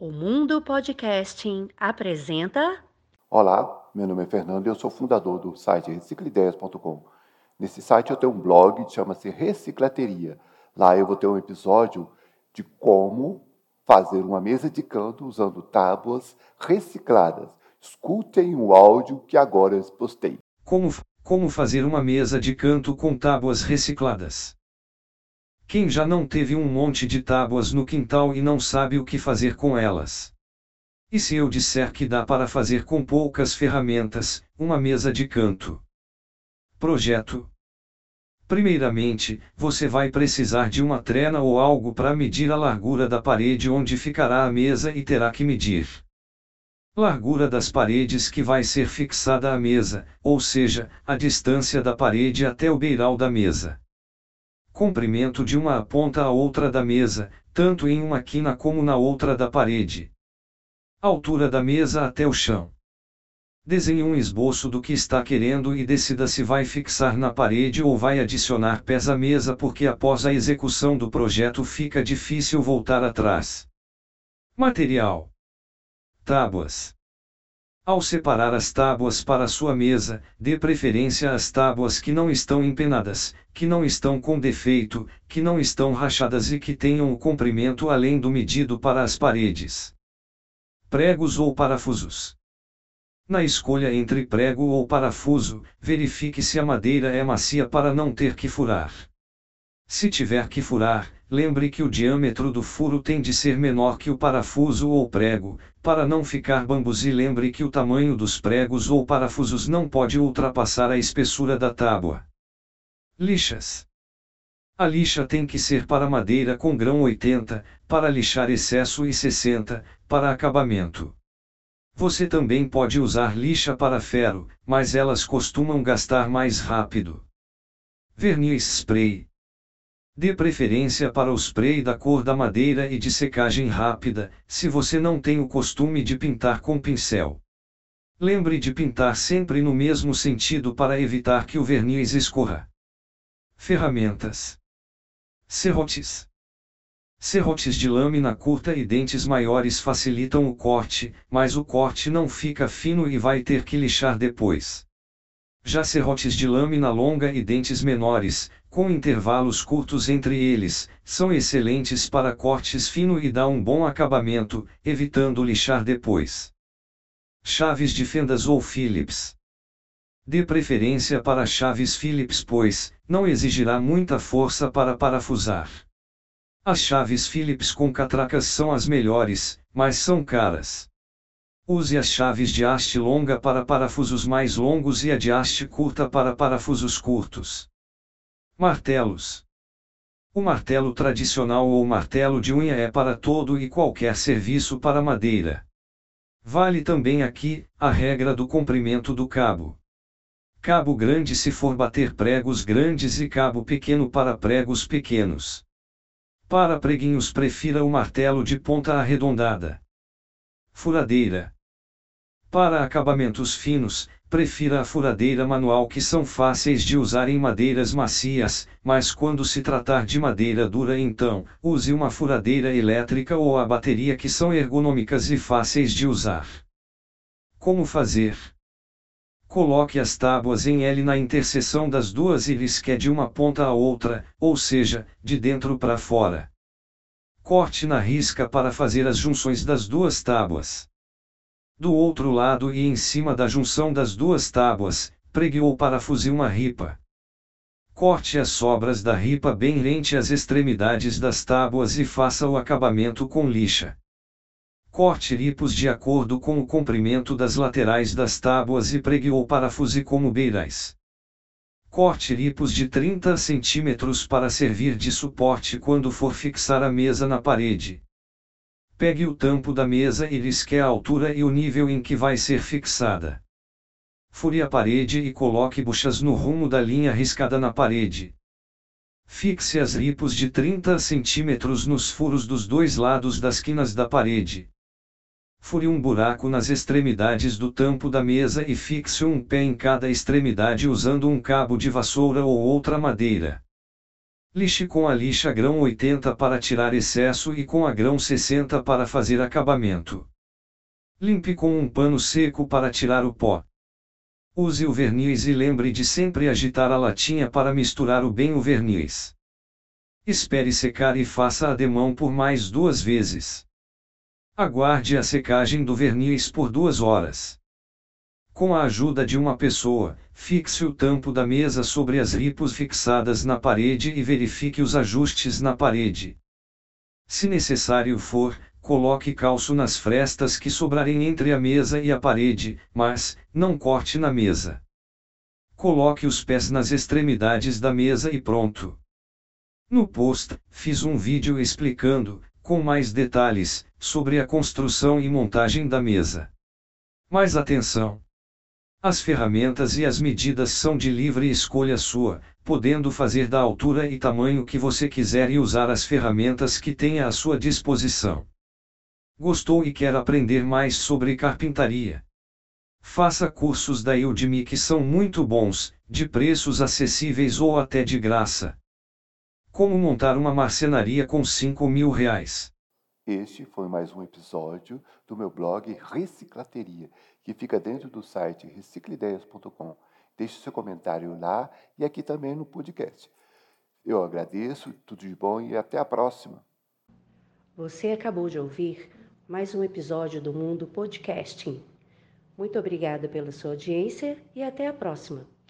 O Mundo Podcasting apresenta. Olá, meu nome é Fernando e eu sou fundador do site reciclideias.com. Nesse site eu tenho um blog que chama-se Reciclateria. Lá eu vou ter um episódio de como fazer uma mesa de canto usando tábuas recicladas. Escutem o áudio que agora eu postei. Como, como fazer uma mesa de canto com tábuas recicladas? Quem já não teve um monte de tábuas no quintal e não sabe o que fazer com elas? E se eu disser que dá para fazer com poucas ferramentas, uma mesa de canto? Projeto. Primeiramente, você vai precisar de uma trena ou algo para medir a largura da parede onde ficará a mesa e terá que medir largura das paredes que vai ser fixada à mesa, ou seja, a distância da parede até o beiral da mesa comprimento de uma ponta à outra da mesa, tanto em uma quina como na outra da parede. Altura da mesa até o chão. Desenhe um esboço do que está querendo e decida se vai fixar na parede ou vai adicionar pés à mesa porque após a execução do projeto fica difícil voltar atrás. Material: Tábuas. Ao separar as tábuas para sua mesa, dê preferência às tábuas que não estão empenadas, que não estão com defeito, que não estão rachadas e que tenham o comprimento além do medido para as paredes. Pregos ou parafusos. Na escolha entre prego ou parafuso, verifique se a madeira é macia para não ter que furar. Se tiver que furar, lembre que o diâmetro do furo tem de ser menor que o parafuso ou prego, para não ficar bambus e lembre que o tamanho dos pregos ou parafusos não pode ultrapassar a espessura da tábua. Lixas. A lixa tem que ser para madeira com grão 80, para lixar excesso e 60, para acabamento. Você também pode usar lixa para ferro, mas elas costumam gastar mais rápido. Verniz spray. Dê preferência para o spray da cor da madeira e de secagem rápida, se você não tem o costume de pintar com pincel. Lembre de pintar sempre no mesmo sentido para evitar que o verniz escorra. Ferramentas: Serrotes. Serrotes de lâmina curta e dentes maiores facilitam o corte, mas o corte não fica fino e vai ter que lixar depois. Já serrotes de lâmina longa e dentes menores, com intervalos curtos entre eles, são excelentes para cortes fino e dá um bom acabamento, evitando lixar depois. Chaves de fendas ou Phillips. Dê preferência para chaves Phillips pois, não exigirá muita força para parafusar. As chaves Phillips com catracas são as melhores, mas são caras. Use as chaves de haste longa para parafusos mais longos e a de haste curta para parafusos curtos. Martelos. O martelo tradicional ou martelo de unha é para todo e qualquer serviço para madeira. Vale também aqui a regra do comprimento do cabo. Cabo grande se for bater pregos grandes e cabo pequeno para pregos pequenos. Para preguinhos prefira o martelo de ponta arredondada. Furadeira. Para acabamentos finos, prefira a furadeira manual que são fáceis de usar em madeiras macias, mas quando se tratar de madeira dura então, use uma furadeira elétrica ou a bateria que são ergonômicas e fáceis de usar. Como fazer? Coloque as tábuas em L na interseção das duas e risque de uma ponta à outra, ou seja, de dentro para fora. Corte na risca para fazer as junções das duas tábuas. Do outro lado e em cima da junção das duas tábuas, pregue ou parafuse uma ripa. Corte as sobras da ripa bem rente às extremidades das tábuas e faça o acabamento com lixa. Corte ripos de acordo com o comprimento das laterais das tábuas e pregue ou parafuse como beirais. Corte ripos de 30 cm para servir de suporte quando for fixar a mesa na parede. Pegue o tampo da mesa e risque a altura e o nível em que vai ser fixada. Fure a parede e coloque buchas no rumo da linha riscada na parede. Fixe as ripos de 30 cm nos furos dos dois lados das quinas da parede. Fure um buraco nas extremidades do tampo da mesa e fixe um pé em cada extremidade usando um cabo de vassoura ou outra madeira. Lixe com a lixa grão 80 para tirar excesso e com a grão 60 para fazer acabamento. Limpe com um pano seco para tirar o pó. Use o verniz e lembre de sempre agitar a latinha para misturar o bem o verniz. Espere secar e faça a demão por mais duas vezes. Aguarde a secagem do verniz por duas horas. Com a ajuda de uma pessoa, fixe o tampo da mesa sobre as ripos fixadas na parede e verifique os ajustes na parede. Se necessário for, coloque calço nas frestas que sobrarem entre a mesa e a parede, mas, não corte na mesa. Coloque os pés nas extremidades da mesa e pronto. No post, fiz um vídeo explicando, com mais detalhes, sobre a construção e montagem da mesa. Mais atenção! As ferramentas e as medidas são de livre escolha sua, podendo fazer da altura e tamanho que você quiser e usar as ferramentas que tenha à sua disposição. Gostou e quer aprender mais sobre carpintaria? Faça cursos da Udemy que são muito bons, de preços acessíveis ou até de graça. Como montar uma marcenaria com 5 mil reais? Este foi mais um episódio do meu blog Reciclateria, que fica dentro do site reciclideias.com. Deixe seu comentário lá e aqui também no podcast. Eu agradeço, tudo de bom e até a próxima. Você acabou de ouvir mais um episódio do Mundo Podcasting. Muito obrigada pela sua audiência e até a próxima.